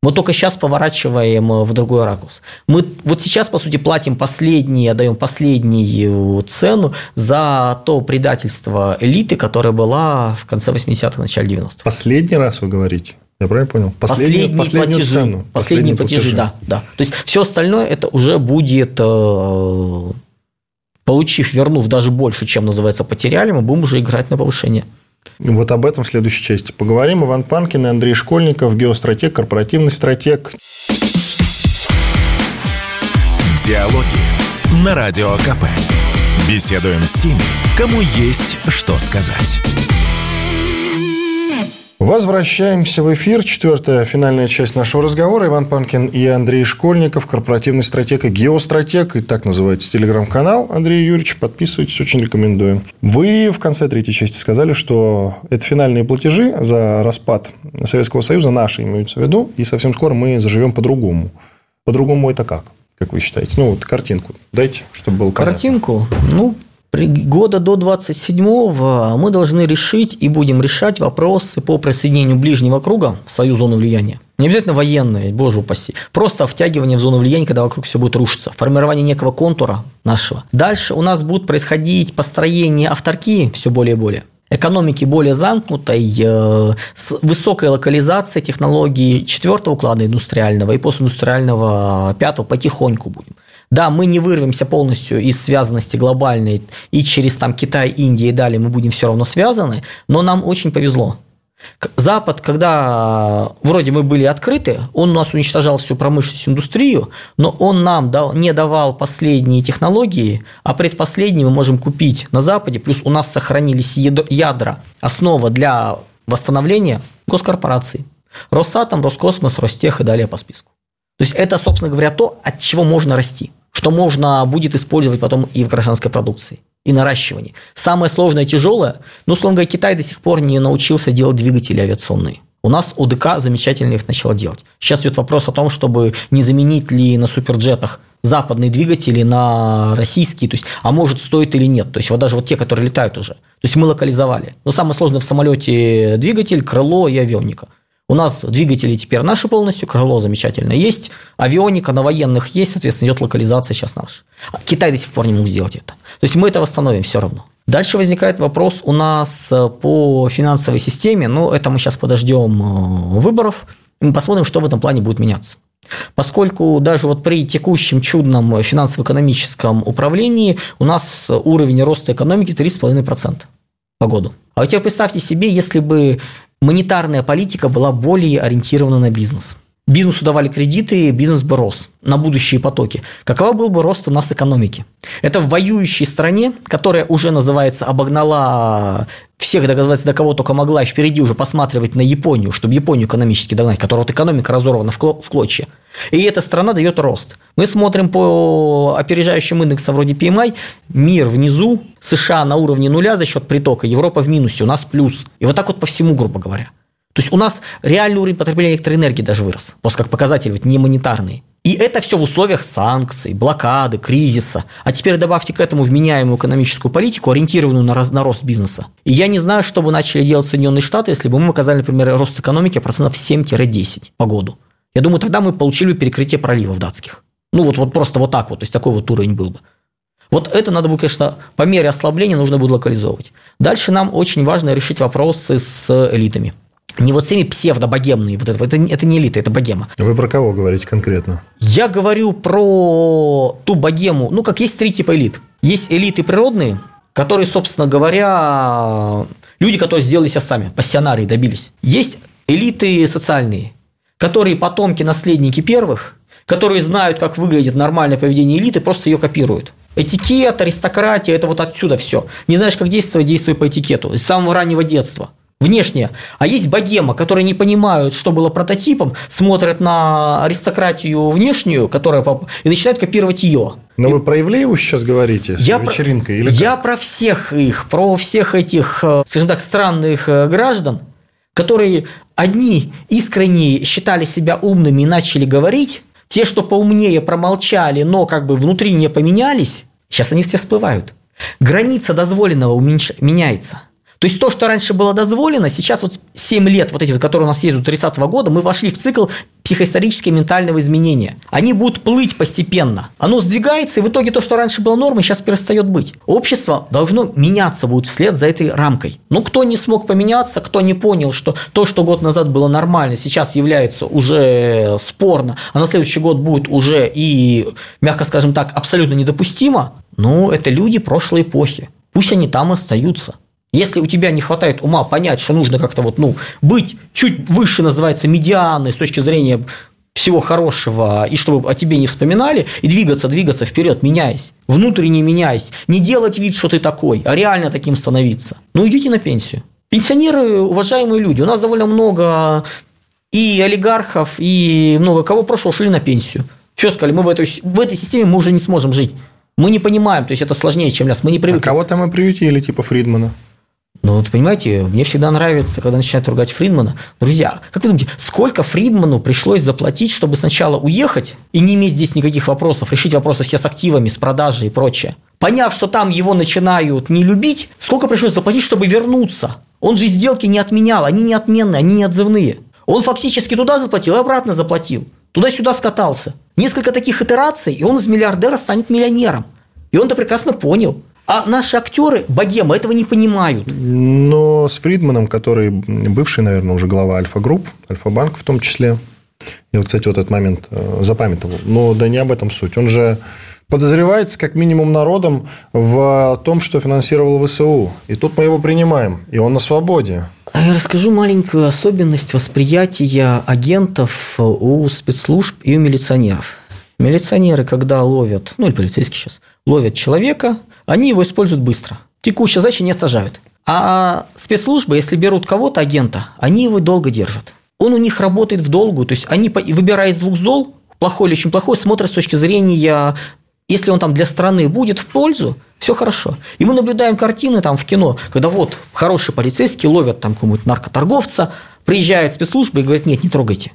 Мы только сейчас поворачиваем в другой ракурс. Мы вот сейчас, по сути, платим последние, отдаем последнюю цену за то предательство элиты, которое было в конце 80-х, начале 90-х. Последний раз вы говорите? Я правильно понял? Последние, последнюю платежи. цену. Последние платежи, да, да. То есть все остальное это уже будет, э, получив, вернув даже больше, чем называется потеряли, мы будем уже играть на повышение. Вот об этом в следующей части поговорим. Иван Панкин и Андрей Школьников, геостратег, корпоративный стратег. Диалоги на Радио КП. Беседуем с теми, кому есть что сказать. Возвращаемся в эфир. Четвертая финальная часть нашего разговора. Иван Панкин и Андрей Школьников, корпоративный стратег и геостратег. И так называется телеграм-канал Андрей Юрьевич. Подписывайтесь, очень рекомендую. Вы в конце третьей части сказали, что это финальные платежи за распад Советского Союза, наши имеются в виду, и совсем скоро мы заживем по-другому. По-другому это как? Как вы считаете? Ну, вот картинку дайте, чтобы понятно. Картинку, ну, года до 27-го мы должны решить и будем решать вопросы по присоединению ближнего круга в свою зону влияния. Не обязательно военные, боже упаси. Просто втягивание в зону влияния, когда вокруг все будет рушиться. Формирование некого контура нашего. Дальше у нас будут происходить построение авторки все более и более экономики более замкнутой, э, с высокой локализацией технологий четвертого уклада индустриального и постиндустриального пятого потихоньку будем. Да, мы не вырвемся полностью из связанности глобальной и через там Китай, Индия и далее мы будем все равно связаны, но нам очень повезло. Запад, когда вроде мы были открыты, он у нас уничтожал всю промышленность, индустрию, но он нам не давал последние технологии, а предпоследние мы можем купить на Западе, плюс у нас сохранились ядра, основа для восстановления госкорпораций. Росатом, Роскосмос, Ростех и далее по списку. То есть это, собственно говоря, то, от чего можно расти, что можно будет использовать потом и в гражданской продукции и наращивании. Самое сложное, тяжелое, ну, условно говоря, Китай до сих пор не научился делать двигатели авиационные. У нас УДК замечательно их начала делать. Сейчас идет вопрос о том, чтобы не заменить ли на суперджетах западные двигатели на российские, то есть, а может стоит или нет. То есть, вот даже вот те, которые летают уже. То есть, мы локализовали. Но самое сложное в самолете двигатель, крыло и авионика. У нас двигатели теперь наши полностью, крыло замечательно есть, авионика на военных есть, соответственно, идет локализация сейчас наша. Китай до сих пор не мог сделать это. То есть мы это восстановим все равно. Дальше возникает вопрос у нас э, по финансовой системе, но это мы сейчас подождем э, выборов, мы посмотрим, что в этом плане будет меняться. Поскольку даже вот при текущем чудном финансово-экономическом управлении у нас уровень роста экономики 3,5% по году. А вот теперь представьте себе, если бы монетарная политика была более ориентирована на бизнес. Бизнесу давали кредиты, бизнес бы рос на будущие потоки. Какова был бы рост у нас экономики? Это в воюющей стране, которая уже называется обогнала всех, доказать, до кого только могла, и впереди уже посматривать на Японию, чтобы Японию экономически догнать, которая вот экономика разорвана в клочья. И эта страна дает рост. Мы смотрим по опережающим индексам вроде PMI, мир внизу, США на уровне нуля за счет притока, Европа в минусе, у нас плюс. И вот так вот по всему, грубо говоря. То есть у нас реальный уровень потребления электроэнергии даже вырос, просто как показатель, вот не монетарный. И это все в условиях санкций, блокады, кризиса. А теперь добавьте к этому вменяемую экономическую политику, ориентированную на, раз, на рост бизнеса. И я не знаю, что бы начали делать Соединенные Штаты, если бы мы показали, например, рост экономики процентов 7-10 по году. Я думаю, тогда мы получили бы перекрытие проливов датских. Ну, вот, вот просто вот так вот, то есть такой вот уровень был бы. Вот это надо будет, конечно, по мере ослабления нужно будет локализовывать. Дальше нам очень важно решить вопросы с элитами не вот всеми псевдобогемные, вот это, это, это не элита, это богема. Вы про кого говорите конкретно? Я говорю про ту богему, ну, как есть три типа элит. Есть элиты природные, которые, собственно говоря, люди, которые сделали себя сами, пассионарии добились. Есть элиты социальные, которые потомки, наследники первых, которые знают, как выглядит нормальное поведение элиты, просто ее копируют. Этикет, аристократия – это вот отсюда все. Не знаешь, как действовать, действуй по этикету. С самого раннего детства – внешне. А есть богема, которые не понимают, что было прототипом, смотрят на аристократию внешнюю, которая и начинают копировать ее. Но и... вы про Ивлееву сейчас говорите с я вечеринкой? Или я про всех их, про всех этих, э, скажем так, странных э, граждан, которые одни искренне считали себя умными и начали говорить, те, что поумнее промолчали, но как бы внутри не поменялись, сейчас они все всплывают. Граница дозволенного уменьш... меняется – то есть то, что раньше было дозволено, сейчас вот 7 лет, вот эти, которые у нас есть до 30 -го года, мы вошли в цикл психоисторического ментального изменения. Они будут плыть постепенно. Оно сдвигается, и в итоге то, что раньше было нормой, сейчас перестает быть. Общество должно меняться будет вслед за этой рамкой. Но кто не смог поменяться, кто не понял, что то, что год назад было нормально, сейчас является уже спорно, а на следующий год будет уже и, мягко скажем так, абсолютно недопустимо, ну, это люди прошлой эпохи. Пусть они там остаются. Если у тебя не хватает ума понять, что нужно как-то вот, ну, быть чуть выше, называется, медианы с точки зрения всего хорошего, и чтобы о тебе не вспоминали, и двигаться, двигаться вперед, меняясь, внутренне меняясь, не делать вид, что ты такой, а реально таким становиться. Ну, идите на пенсию. Пенсионеры – уважаемые люди. У нас довольно много и олигархов, и много кого прошлого ушли на пенсию. Все сказали, мы в этой, в этой системе мы уже не сможем жить. Мы не понимаем, то есть это сложнее, чем нас. Мы не привыкли. А кого-то мы приютили, типа Фридмана. Ну, вот понимаете, мне всегда нравится, когда начинают ругать Фридмана. Друзья, как вы думаете, сколько Фридману пришлось заплатить, чтобы сначала уехать и не иметь здесь никаких вопросов, решить вопросы все с активами, с продажей и прочее? Поняв, что там его начинают не любить, сколько пришлось заплатить, чтобы вернуться? Он же сделки не отменял, они не отменные, они не отзывные. Он фактически туда заплатил и обратно заплатил. Туда-сюда скатался. Несколько таких итераций, и он из миллиардера станет миллионером. И он это прекрасно понял. А наши актеры, богемы, этого не понимают. Но с Фридманом, который бывший, наверное, уже глава Альфа-групп, Альфа-банк в том числе, я вот, кстати, вот этот момент э, запамятовал. Но да не об этом суть. Он же подозревается как минимум народом в том, что финансировал ВСУ. И тут мы его принимаем, и он на свободе. А я расскажу маленькую особенность восприятия агентов у спецслужб и у милиционеров. Милиционеры, когда ловят, ну или полицейские сейчас, ловят человека, они его используют быстро. Текущая задача не сажают. А спецслужбы, если берут кого-то, агента, они его долго держат. Он у них работает в долгу, то есть они, выбирая из двух зол, плохой или очень плохой, смотрят с точки зрения если он там для страны будет в пользу, все хорошо. И мы наблюдаем картины там в кино, когда вот хорошие полицейские ловят там какого-нибудь наркоторговца, приезжают спецслужбы и говорят, нет, не трогайте.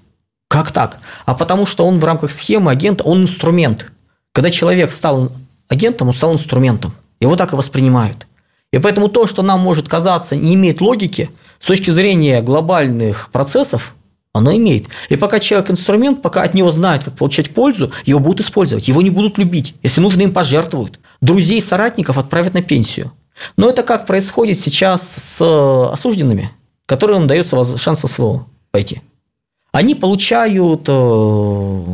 Как так? А потому что он в рамках схемы агента, он инструмент. Когда человек стал агентом, он стал инструментом. Его так и воспринимают. И поэтому то, что нам может казаться, не имеет логики, с точки зрения глобальных процессов, оно имеет. И пока человек инструмент, пока от него знают, как получать пользу, его будут использовать. Его не будут любить. Если нужно, им пожертвуют. Друзей, соратников отправят на пенсию. Но это как происходит сейчас с осужденными, которым дается шанс СВО пойти. Они получают э,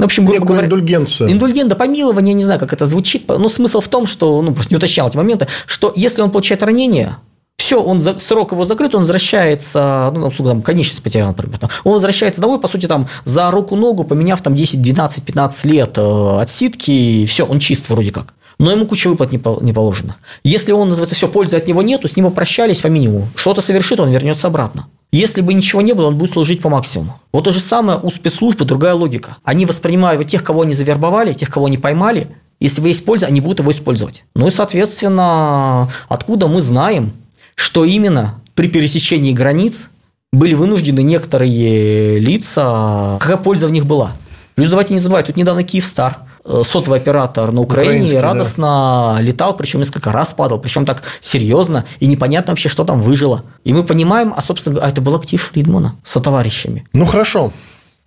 ну, в общем, грубо говоря, индульгенцию. Индульгента, помилование, не знаю, как это звучит. Но смысл в том, что, ну, просто не уточнял эти моменты, что если он получает ранение, все, он срок его закрыт, он возвращается, ну, там, там конечность потерял, например, там, он возвращается домой, по сути, там, за руку-ногу, поменяв там 10, 12, 15 лет э, отсидки, и все, он чист вроде как. Но ему куча выплат не, не положено. Если он, называется, все, пользы от него нету, с ним попрощались по минимуму. Что-то совершит, он вернется обратно. Если бы ничего не было, он будет служить по максимуму. Вот то же самое у спецслужбы, другая логика. Они воспринимают тех, кого они завербовали, тех, кого они поймали, если вы польза, они будут его использовать. Ну и, соответственно, откуда мы знаем, что именно при пересечении границ были вынуждены некоторые лица, какая польза в них была. Плюс давайте не забывать, тут недавно Киевстар, сотовый оператор на Украине, радостно да. летал, причем несколько раз падал, причем так серьезно, и непонятно вообще, что там выжило. И мы понимаем, а, собственно, а это был актив Фридмана со товарищами. Ну, хорошо.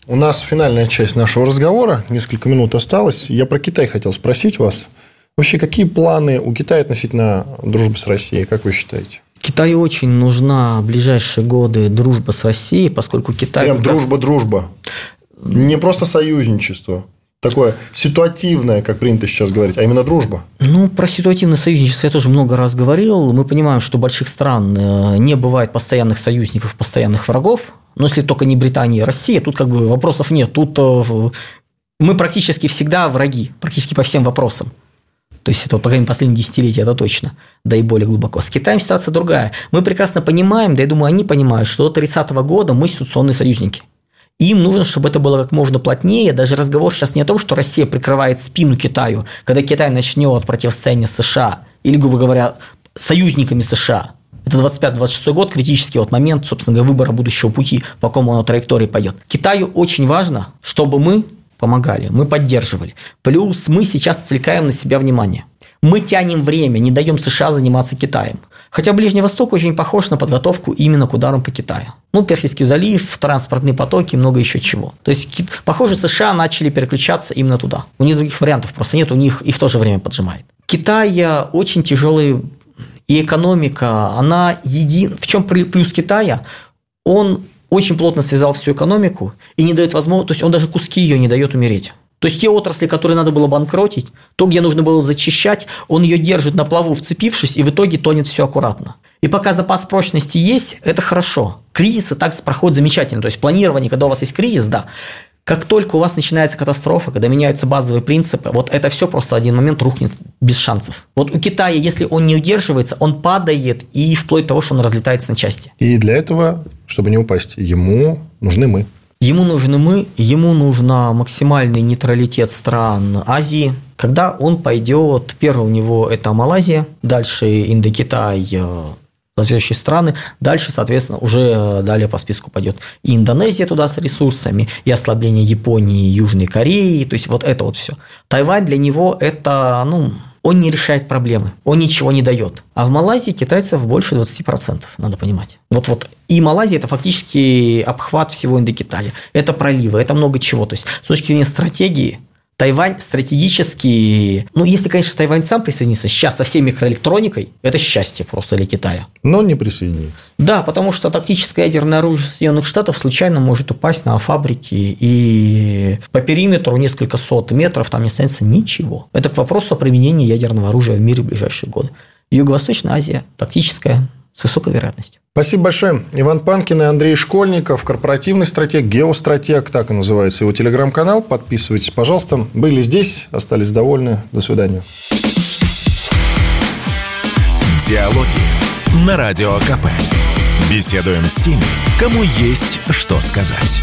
У нас финальная часть нашего разговора, несколько минут осталось. Я про Китай хотел спросить вас. Вообще, какие планы у Китая относительно дружбы с Россией, как вы считаете? Китаю очень нужна в ближайшие годы дружба с Россией, поскольку Китай... Прям дружба-дружба. Не просто союзничество. Такое ситуативное, как принято сейчас говорить, а именно дружба. Ну, про ситуативное союзничество я тоже много раз говорил. Мы понимаем, что больших стран э, не бывает постоянных союзников, постоянных врагов. Но если только не Британия и Россия, тут как бы вопросов нет. Тут э, мы практически всегда враги, практически по всем вопросам. То есть это, по крайней мере, последние десятилетия, это точно, да и более глубоко. С Китаем ситуация другая. Мы прекрасно понимаем, да я думаю, они понимают, что до 30 -го года мы ситуационные союзники. Им нужно, чтобы это было как можно плотнее. Даже разговор сейчас не о том, что Россия прикрывает спину Китаю, когда Китай начнет противостояние США или, грубо говоря, союзниками США. Это 25-26 год, критический вот момент, собственно говоря, выбора будущего пути, по какому оно траектории пойдет. Китаю очень важно, чтобы мы помогали, мы поддерживали. Плюс мы сейчас отвлекаем на себя внимание. Мы тянем время, не даем США заниматься Китаем. Хотя Ближний Восток очень похож на подготовку именно к ударам по Китаю. Ну, Персидский залив, транспортные потоки, много еще чего. То есть, похоже, США начали переключаться именно туда. У них других вариантов просто нет, у них их тоже время поджимает. Китай очень тяжелый и экономика, она един... В чем плюс Китая? Он очень плотно связал всю экономику и не дает возможности, то есть он даже куски ее не дает умереть. То есть те отрасли, которые надо было банкротить, то, где нужно было зачищать, он ее держит на плаву, вцепившись, и в итоге тонет все аккуратно. И пока запас прочности есть, это хорошо. Кризисы так проходят замечательно. То есть планирование, когда у вас есть кризис, да, как только у вас начинается катастрофа, когда меняются базовые принципы, вот это все просто один момент рухнет без шансов. Вот у Китая, если он не удерживается, он падает и вплоть до того, что он разлетается на части. И для этого, чтобы не упасть, ему нужны мы. Ему нужны мы, ему нужна максимальный нейтралитет стран Азии. Когда он пойдет, первое у него это Малайзия, дальше Индокитай, э, следующие страны. Дальше, соответственно, уже э, далее по списку пойдет и Индонезия туда с ресурсами, и ослабление Японии, Южной Кореи, то есть вот это вот все. Тайвань для него это, ну, он не решает проблемы, он ничего не дает. А в Малайзии китайцев больше 20%, надо понимать. Вот, вот И Малайзия – это фактически обхват всего Индокитая. Это проливы, это много чего. То есть, с точки зрения стратегии, Тайвань стратегически, ну, если, конечно, Тайвань сам присоединится сейчас со всей микроэлектроникой, это счастье просто для Китая. Но не присоединится. Да, потому что тактическое ядерное оружие Соединенных Штатов случайно может упасть на фабрики, и по периметру несколько сот метров там не останется ничего. Это к вопросу о применении ядерного оружия в мире в ближайшие годы. Юго-Восточная Азия тактическая с высокой вероятностью. Спасибо большое. Иван Панкин и Андрей Школьников, корпоративный стратег, геостратег, так и называется его телеграм-канал. Подписывайтесь, пожалуйста. Были здесь, остались довольны. До свидания. Диалоги на Радио КП. Беседуем с теми, кому есть что сказать.